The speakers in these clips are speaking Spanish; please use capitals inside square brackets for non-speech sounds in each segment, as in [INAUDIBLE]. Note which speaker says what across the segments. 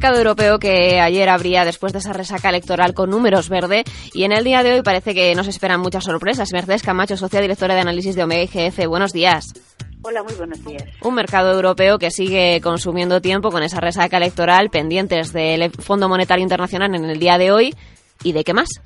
Speaker 1: Mercado europeo que ayer abría después de esa resaca electoral con números verde y en el día de hoy parece que nos esperan muchas sorpresas. Mercedes Camacho, socia directora de análisis de Omega IGF. Buenos días.
Speaker 2: Hola, muy buenos días.
Speaker 1: Un mercado europeo que sigue consumiendo tiempo con esa resaca electoral pendientes del Fondo Monetario Internacional en el día de hoy. ¿Y de qué más?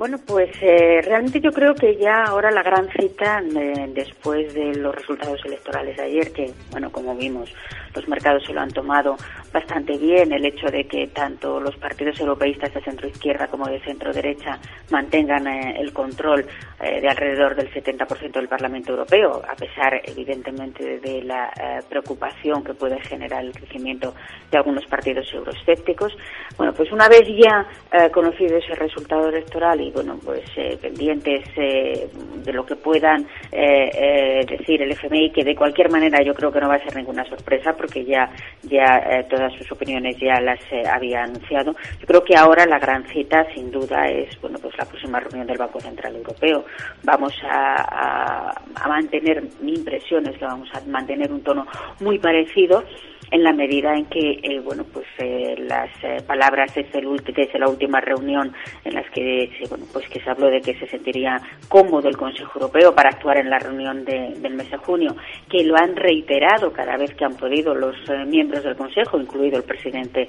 Speaker 2: Bueno, pues eh, realmente yo creo que ya ahora la gran cita eh, después de los resultados electorales de ayer, que, bueno, como vimos, los mercados se lo han tomado bastante bien, el hecho de que tanto los partidos europeístas de centro izquierda como de centro derecha mantengan eh, el control de alrededor del 70% del Parlamento Europeo, a pesar, evidentemente, de la preocupación que puede generar el crecimiento de algunos partidos euroescépticos. Bueno, pues una vez ya conocido ese resultado electoral y bueno, pues eh, pendientes eh, de lo que puedan eh, decir el FMI, que de cualquier manera yo creo que no va a ser ninguna sorpresa porque ya ya todas sus opiniones ya las había anunciado. Yo creo que ahora la gran cita, sin duda, es bueno, pues la próxima reunión del Banco Central Europeo. Vamos a, a, mantener, mi impresión es que vamos a mantener un tono muy parecido en la medida en que eh, bueno pues eh, las eh, palabras desde, el, desde la última reunión en las que bueno pues que se habló de que se sentiría cómodo el Consejo Europeo para actuar en la reunión de, del mes de junio que lo han reiterado cada vez que han podido los miembros del Consejo incluido el presidente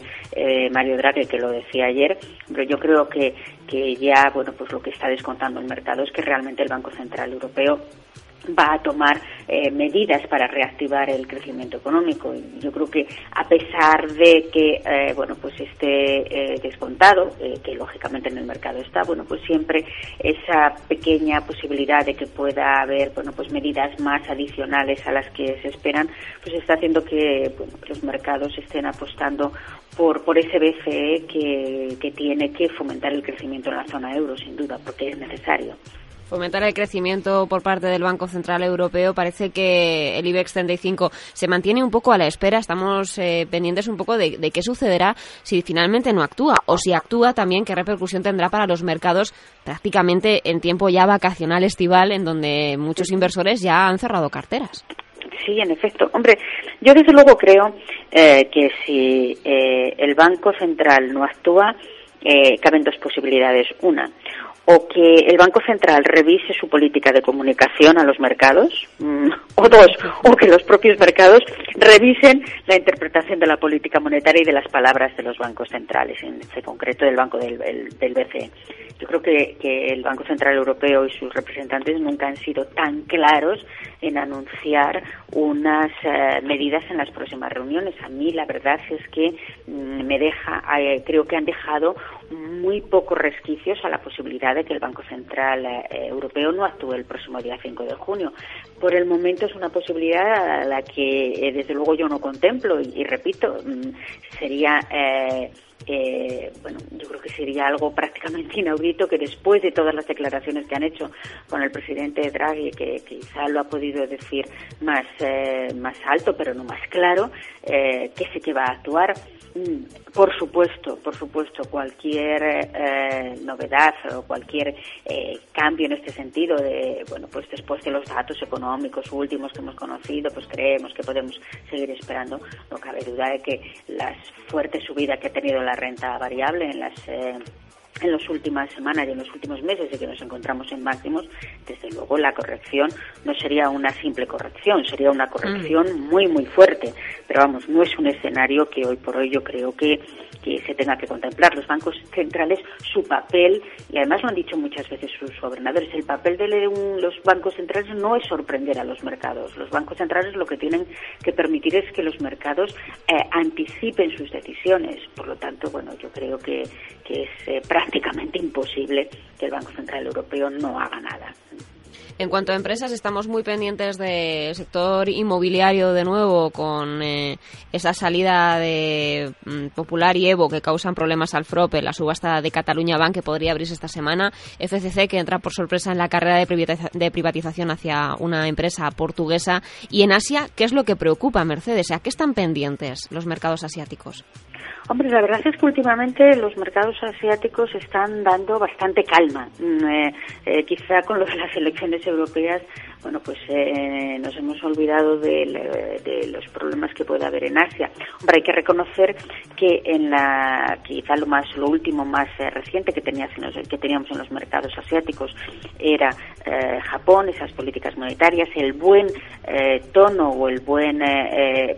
Speaker 2: Mario Draghi que lo decía ayer pero yo creo que que ya bueno pues lo que está descontando el mercado es que realmente el Banco Central Europeo va a tomar eh, medidas para reactivar el crecimiento económico. Yo creo que a pesar de que eh, bueno pues esté eh, descontado, que lógicamente en el mercado está, bueno pues siempre esa pequeña posibilidad de que pueda haber bueno pues medidas más adicionales a las que se esperan, pues está haciendo que bueno, los mercados estén apostando por, por ese BCE que, que tiene que fomentar el crecimiento en la zona euro, sin duda, porque es necesario
Speaker 1: fomentar el crecimiento por parte del Banco Central Europeo. Parece que el IBEX 35 se mantiene un poco a la espera. Estamos eh, pendientes un poco de, de, qué sucederá si finalmente no actúa o si actúa también qué repercusión tendrá para los mercados prácticamente en tiempo ya vacacional estival en donde muchos inversores ya han cerrado carteras.
Speaker 2: Sí, en efecto. Hombre, yo desde luego creo eh, que si eh, el Banco Central no actúa, eh, caben dos posibilidades. Una, o que el Banco Central revise su política de comunicación a los mercados, mmm, o dos, o que los propios mercados revisen la interpretación de la política monetaria y de las palabras de los bancos centrales, en este concreto del Banco del, BCE. Yo creo que, que, el Banco Central Europeo y sus representantes nunca han sido tan claros en anunciar unas eh, medidas en las próximas reuniones. A mí la verdad es que mmm, me deja, eh, creo que han dejado muy pocos resquicios a la posibilidad de que el Banco Central eh, Europeo no actúe el próximo día 5 de junio. Por el momento es una posibilidad a la que eh, desde luego yo no contemplo y, y repito, mmm, sería eh, bueno, yo creo que sería algo prácticamente [LAUGHS] inaudito que después de todas las declaraciones que han hecho con el presidente Draghi, que, quizá lo ha podido decir más, eh, más alto, pero no más claro, eh, que sí que va a actuar. Por supuesto, por supuesto, cualquier eh, novedad o cualquier cambio en este sentido, de, bueno, pues después de los datos económicos últimos que hemos conocido, pues creemos que podemos seguir esperando. No cabe duda de que las fuertes subidas que ha tenido la renta variable en las eh, en las últimas semanas y en los últimos meses y que nos encontramos en máximos, desde luego la corrección no sería una simple corrección, sería una corrección mm. muy, muy fuerte. Pero vamos, no es un escenario que hoy por hoy yo creo que, que se tenga que contemplar. Los bancos centrales, su papel, y además lo han dicho muchas veces sus gobernadores, el papel de un, los bancos centrales no es sorprender a los mercados. Los bancos centrales lo que tienen que permitir es que los mercados eh, anticipen sus decisiones. Por lo tanto, bueno, yo creo que, que es eh, prácticamente imposible que el Banco Central Europeo no haga nada.
Speaker 1: En cuanto a empresas, estamos muy pendientes del sector inmobiliario de nuevo, con eh, esa salida de mm, Popular y Evo que causan problemas al FROPE, la subasta de Cataluña Bank que podría abrirse esta semana, FCC que entra por sorpresa en la carrera de privatización hacia una empresa portuguesa y en Asia, ¿qué es lo que preocupa Mercedes? ¿A qué están pendientes los mercados asiáticos?
Speaker 2: Hombre, la verdad es que últimamente los mercados asiáticos están dando bastante calma. Mm, eh, eh, quizá con lo de las elecciones europeas bueno, pues eh, nos hemos olvidado de, los problemas que puede haber en Asia. Hombre, hay que reconocer que en la, quizá lo más, lo último más eh, reciente que, teníamos en los, que teníamos en los mercados asiáticos era eh, Japón, esas políticas monetarias, el buen tono o el buen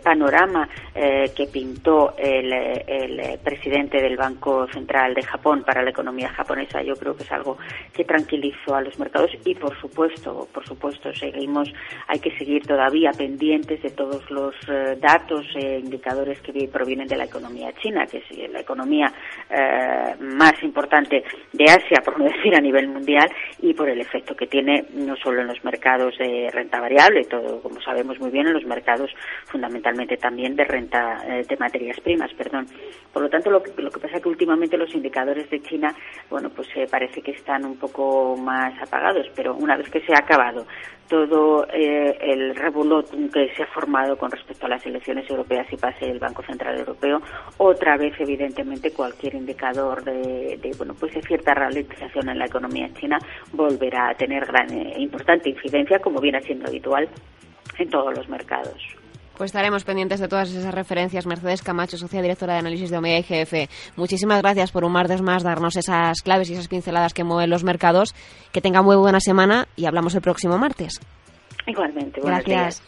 Speaker 2: panorama que pintó el, el presidente del Banco Central de Japón para la economía japonesa. Yo creo que es algo que tranquilizó a los mercados y, por supuesto, por supuesto, seguimos, hay que seguir todavía pendientes de todos los eh, datos e indicadores que provienen de la economía china, que es la economía eh, más importante de Asia, por no [LAUGHS] decir a nivel mundial, y por el efecto que tiene no solo en los mercados de renta variable, todo como sabemos muy bien, en los mercados fundamentalmente también de renta de materias primas, perdón. Por lo tanto, lo que, lo que pasa es que últimamente los indicadores de China, bueno, pues parece que están un poco más apagados, pero una vez que se ha acabado todo eh, el revolot que se ha formado con respecto a las elecciones europeas y pase el Banco Central Europeo, otra vez evidentemente cualquier indicador de, bueno pues de cierta ralentización en la economía china volverá a tener gran e importante incidencia como viene siendo habitual en todos los mercados.
Speaker 1: Pues estaremos pendientes de todas esas referencias. Mercedes Camacho, socia directora de análisis de Omega IGF. Muchísimas gracias por un martes más darnos esas claves y esas pinceladas que mueven los mercados. Que tenga muy buena semana y hablamos el próximo martes.
Speaker 2: Igualmente.
Speaker 1: Gracias.